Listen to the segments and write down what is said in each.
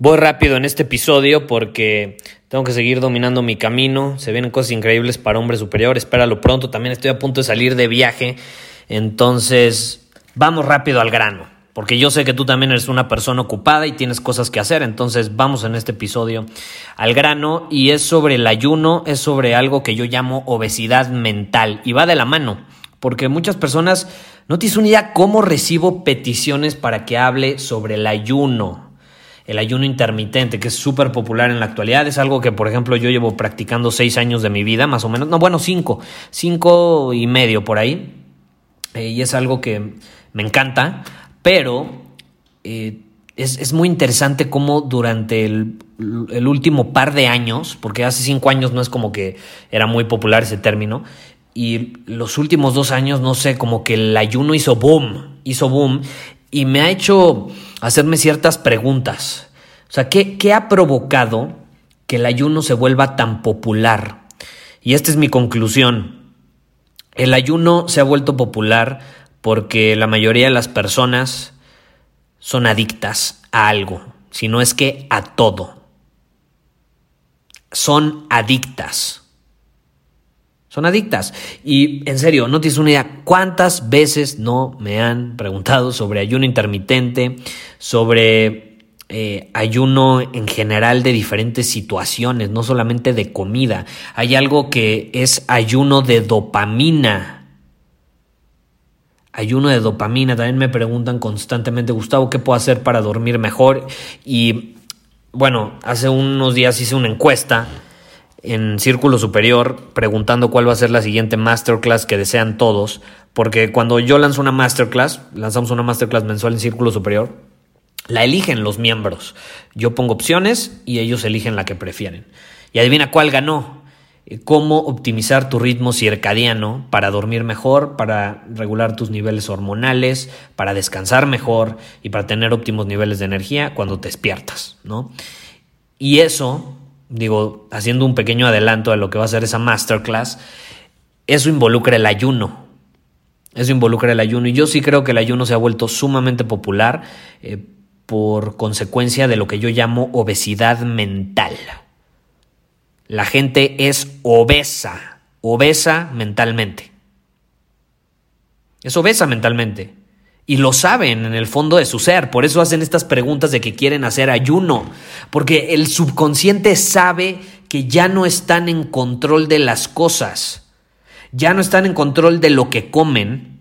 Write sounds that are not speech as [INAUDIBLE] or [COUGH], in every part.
Voy rápido en este episodio porque tengo que seguir dominando mi camino. Se vienen cosas increíbles para hombres superiores. Espéralo pronto. También estoy a punto de salir de viaje. Entonces, vamos rápido al grano. Porque yo sé que tú también eres una persona ocupada y tienes cosas que hacer. Entonces, vamos en este episodio al grano. Y es sobre el ayuno. Es sobre algo que yo llamo obesidad mental. Y va de la mano. Porque muchas personas no tienes una idea cómo recibo peticiones para que hable sobre el ayuno el ayuno intermitente, que es súper popular en la actualidad. Es algo que, por ejemplo, yo llevo practicando seis años de mi vida, más o menos. No, bueno, cinco, cinco y medio por ahí. Eh, y es algo que me encanta, pero eh, es, muy interesante cómo durante el, último par de años, porque hace cinco años no es como que era muy popular ese término, y los últimos dos años, no sé, como que el ayuno hizo boom, hizo boom, y me ha hecho hacerme ciertas preguntas. O sea, ¿qué, ¿qué, ha provocado que el ayuno se vuelva tan popular? Y esta es mi conclusión. El ayuno se ha vuelto popular porque la mayoría de las personas son adictas a algo, si no es que a todo. Son adictas. Son adictas. Y en serio, no tienes una idea cuántas veces no me han preguntado sobre ayuno intermitente, sobre eh, ayuno en general de diferentes situaciones, no solamente de comida. Hay algo que es ayuno de dopamina. Ayuno de dopamina. También me preguntan constantemente, Gustavo, ¿qué puedo hacer para dormir mejor? Y bueno, hace unos días hice una encuesta en Círculo Superior preguntando cuál va a ser la siguiente masterclass que desean todos, porque cuando yo lanzo una masterclass, lanzamos una masterclass mensual en Círculo Superior, la eligen los miembros. Yo pongo opciones y ellos eligen la que prefieren. Y adivina cuál ganó. Cómo optimizar tu ritmo circadiano para dormir mejor, para regular tus niveles hormonales, para descansar mejor y para tener óptimos niveles de energía cuando te despiertas, ¿no? Y eso digo, haciendo un pequeño adelanto a lo que va a ser esa masterclass, eso involucra el ayuno. Eso involucra el ayuno. Y yo sí creo que el ayuno se ha vuelto sumamente popular eh, por consecuencia de lo que yo llamo obesidad mental. La gente es obesa, obesa mentalmente. Es obesa mentalmente y lo saben en el fondo de su ser. Por eso hacen estas preguntas de que quieren hacer ayuno. Porque el subconsciente sabe que ya no están en control de las cosas. Ya no están en control de lo que comen.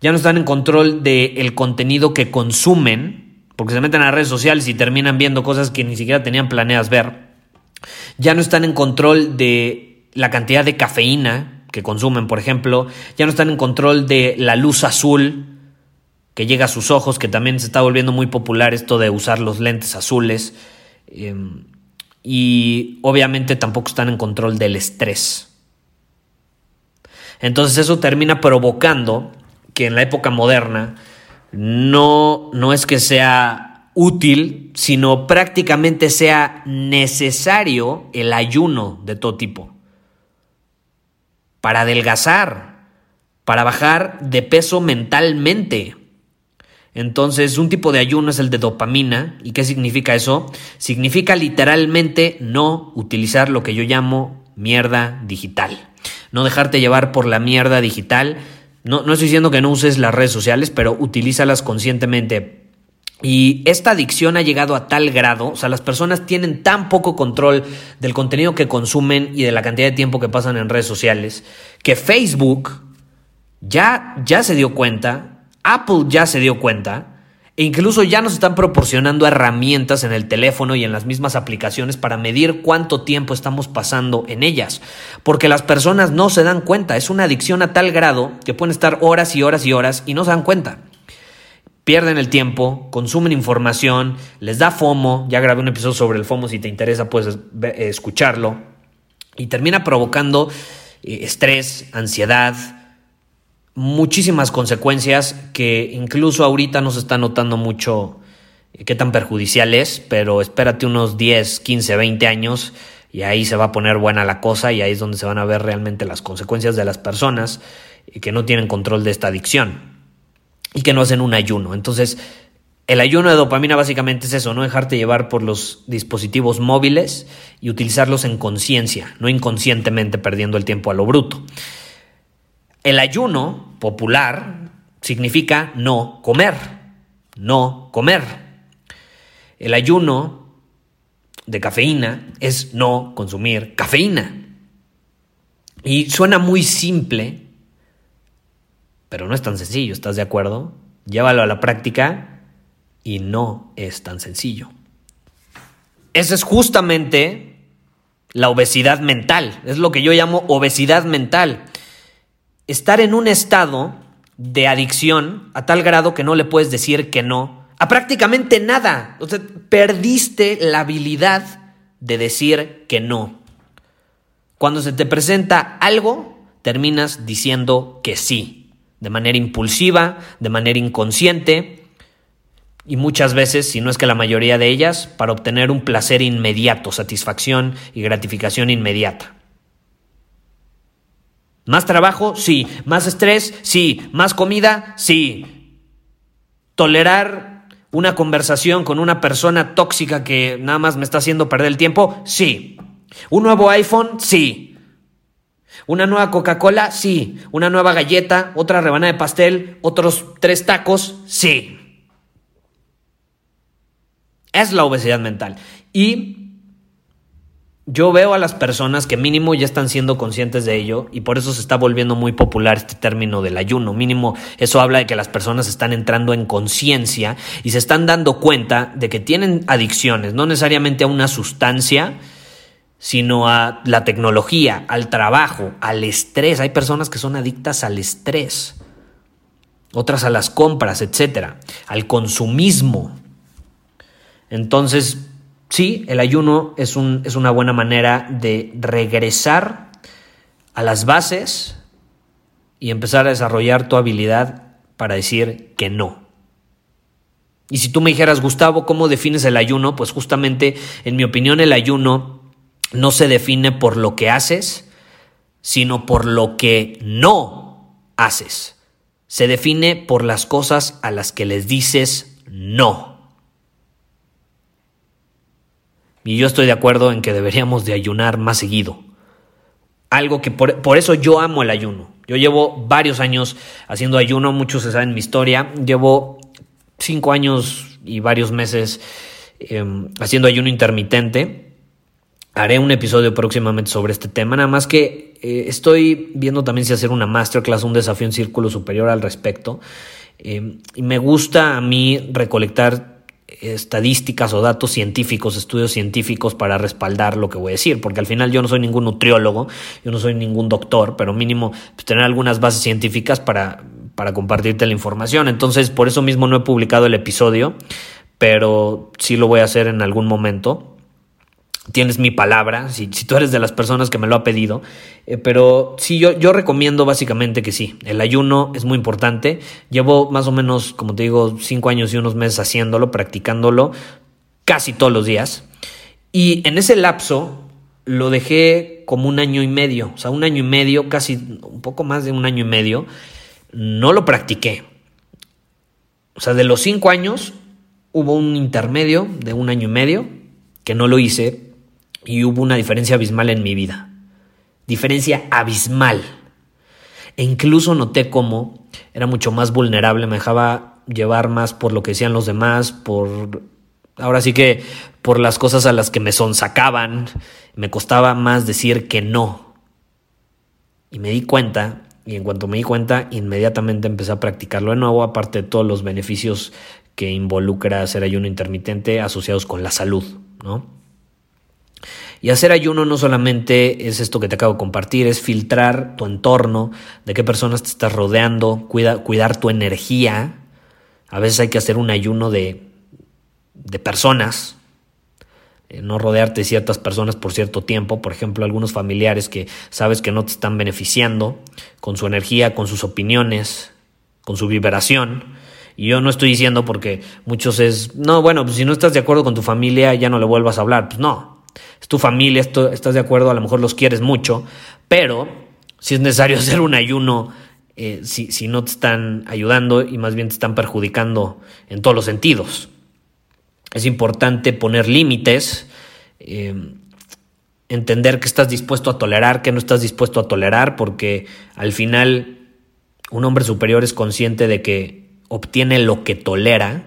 Ya no están en control del contenido que consumen. Porque se meten a redes sociales y terminan viendo cosas que ni siquiera tenían planeadas ver. Ya no están en control de la cantidad de cafeína que consumen, por ejemplo. Ya no están en control de la luz azul que llega a sus ojos, que también se está volviendo muy popular esto de usar los lentes azules. Em, y obviamente tampoco están en control del estrés. Entonces eso termina provocando que en la época moderna no, no es que sea útil, sino prácticamente sea necesario el ayuno de todo tipo. Para adelgazar, para bajar de peso mentalmente, entonces, un tipo de ayuno es el de dopamina. ¿Y qué significa eso? Significa literalmente no utilizar lo que yo llamo mierda digital. No dejarte llevar por la mierda digital. No, no estoy diciendo que no uses las redes sociales, pero utilízalas conscientemente. Y esta adicción ha llegado a tal grado, o sea, las personas tienen tan poco control del contenido que consumen y de la cantidad de tiempo que pasan en redes sociales, que Facebook ya, ya se dio cuenta, Apple ya se dio cuenta, e incluso ya nos están proporcionando herramientas en el teléfono y en las mismas aplicaciones para medir cuánto tiempo estamos pasando en ellas. Porque las personas no se dan cuenta. Es una adicción a tal grado que pueden estar horas y horas y horas y no se dan cuenta. Pierden el tiempo, consumen información, les da FOMO. Ya grabé un episodio sobre el FOMO. Si te interesa, puedes eh, escucharlo. Y termina provocando eh, estrés, ansiedad, muchísimas consecuencias que incluso ahorita no se está notando mucho qué tan perjudicial es, pero espérate unos 10, 15, 20 años y ahí se va a poner buena la cosa y ahí es donde se van a ver realmente las consecuencias de las personas que no tienen control de esta adicción y que no hacen un ayuno. Entonces, el ayuno de dopamina básicamente es eso, no dejarte llevar por los dispositivos móviles y utilizarlos en conciencia, no inconscientemente perdiendo el tiempo a lo bruto. El ayuno popular significa no comer, no comer. El ayuno de cafeína es no consumir cafeína. Y suena muy simple, pero no es tan sencillo, ¿estás de acuerdo? Llévalo a la práctica y no es tan sencillo. Esa es justamente la obesidad mental, es lo que yo llamo obesidad mental estar en un estado de adicción a tal grado que no le puedes decir que no a prácticamente nada. O sea, perdiste la habilidad de decir que no. Cuando se te presenta algo, terminas diciendo que sí, de manera impulsiva, de manera inconsciente, y muchas veces, si no es que la mayoría de ellas, para obtener un placer inmediato, satisfacción y gratificación inmediata. ¿Más trabajo? Sí. ¿Más estrés? Sí. ¿Más comida? Sí. ¿Tolerar una conversación con una persona tóxica que nada más me está haciendo perder el tiempo? Sí. ¿Un nuevo iPhone? Sí. ¿Una nueva Coca-Cola? Sí. ¿Una nueva galleta? ¿Otra rebanada de pastel? ¿Otros tres tacos? Sí. Es la obesidad mental. Y yo veo a las personas que mínimo ya están siendo conscientes de ello y por eso se está volviendo muy popular este término del ayuno. Mínimo eso habla de que las personas están entrando en conciencia y se están dando cuenta de que tienen adicciones, no necesariamente a una sustancia, sino a la tecnología, al trabajo, al estrés. Hay personas que son adictas al estrés, otras a las compras, etcétera, al consumismo. Entonces, sí, el ayuno es, un, es una buena manera de regresar a las bases y empezar a desarrollar tu habilidad para decir que no. Y si tú me dijeras, Gustavo, ¿cómo defines el ayuno? Pues justamente, en mi opinión, el ayuno no se define por lo que haces, sino por lo que no haces. Se define por las cosas a las que les dices no. Y yo estoy de acuerdo en que deberíamos de ayunar más seguido. Algo que por, eso yo amo el ayuno. Yo llevo varios años haciendo ayuno, muchos se saben mi historia. Llevo cinco años y varios meses em, haciendo ayuno intermitente. Haré un episodio próximamente sobre este tema, nada más que eh, estoy viendo también si hacer una masterclass, un desafío en círculo superior al respecto. Em, y me gusta a mí recolectar estadísticas o datos científicos, estudios científicos para respaldar lo que voy a decir, porque al final yo no soy ningún nutriólogo, yo no soy ningún doctor, pero mínimo pues, tener algunas bases científicas para, para compartirte la información. Entonces, por eso mismo no he publicado el episodio, pero sí lo voy a hacer en algún momento tienes mi palabra, si, tú eres de las personas que me lo ha pedido, eh, pero sí, yo, yo recomiendo básicamente que sí, el ayuno es muy importante, llevo más o menos, como te digo, cinco años y unos meses haciéndolo, practicándolo casi todos los días, y en ese lapso lo dejé como un año y medio, o sea, un año y medio, casi un poco más de un año y medio, no lo practiqué. O sea, de los cinco años hubo un intermedio de un año y medio que no lo hice y hubo una diferencia abismal en mi vida. Diferencia abismal. E incluso noté cómo era mucho más vulnerable, me dejaba llevar más por lo que decían los demás, por ahora sí que por las cosas a las que me sonsacaban, me costaba más decir que no. Y me di cuenta, y en cuanto me di cuenta, inmediatamente empecé a practicarlo de nuevo, aparte de todos los beneficios que involucra hacer ayuno intermitente asociados con la salud, ¿no? Y hacer ayuno no solamente es esto que te acabo de compartir, es filtrar tu entorno, de qué personas te estás rodeando, cuidar tu energía. A veces hay que hacer un ayuno de, de personas, eh, no rodearte de ciertas personas por cierto tiempo, por ejemplo, algunos familiares que sabes que no te están beneficiando con su energía, con sus opiniones, con su vibración. Y yo no estoy diciendo porque muchos es, no, bueno, pues si no estás de acuerdo con tu familia ya no le vuelvas a hablar. Pues no, es tu familia, estás de acuerdo, a lo mejor los quieres mucho, pero si es necesario [LAUGHS] hacer un ayuno, eh, si, no te están ayudando y más bien te están perjudicando en todos los sentidos. Es importante poner límites, eh, entender que estás dispuesto a tolerar, que no estás dispuesto a tolerar, porque al final un hombre superior es consciente de que obtiene lo que tolera,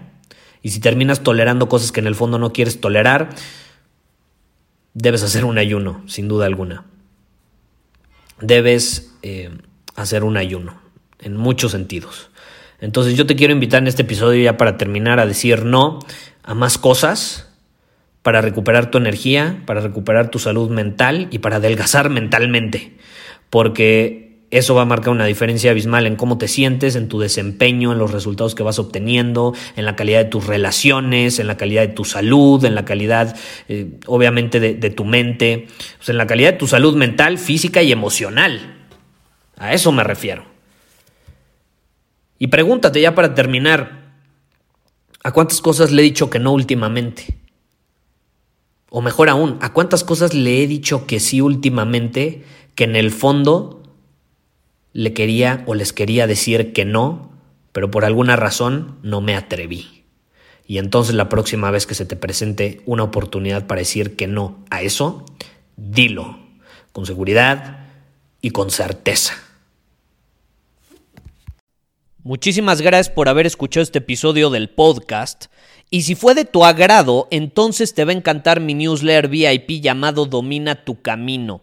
y si terminas tolerando cosas que en el fondo no quieres tolerar, debes hacer un ayuno, sin duda alguna. Debes eh, hacer un ayuno, en muchos sentidos. Entonces yo te quiero invitar en este episodio ya para terminar a decir no a más cosas, para recuperar tu energía, para recuperar tu salud mental y para adelgazar mentalmente. Porque eso va a marcar una diferencia abismal en cómo te sientes, en tu desempeño, en los resultados que vas obteniendo, en la calidad de tus relaciones, en la calidad de tu salud, en la calidad, eh, obviamente, de, tu mente, en la calidad de tu salud mental, física y emocional. A eso me refiero. Y pregúntate ya para terminar, ¿a cuántas cosas le he dicho que no últimamente? O mejor aún, ¿a cuántas cosas le he dicho que sí últimamente que en el fondo le quería o les quería decir que no, pero por alguna razón no me atreví. Y entonces la próxima vez que se te presente una oportunidad para decir que no a eso, dilo, con seguridad y con certeza. Muchísimas gracias por haber escuchado este episodio del podcast. Y si fue de tu agrado, entonces te va a encantar mi newsletter VIP llamado Domina tu Camino.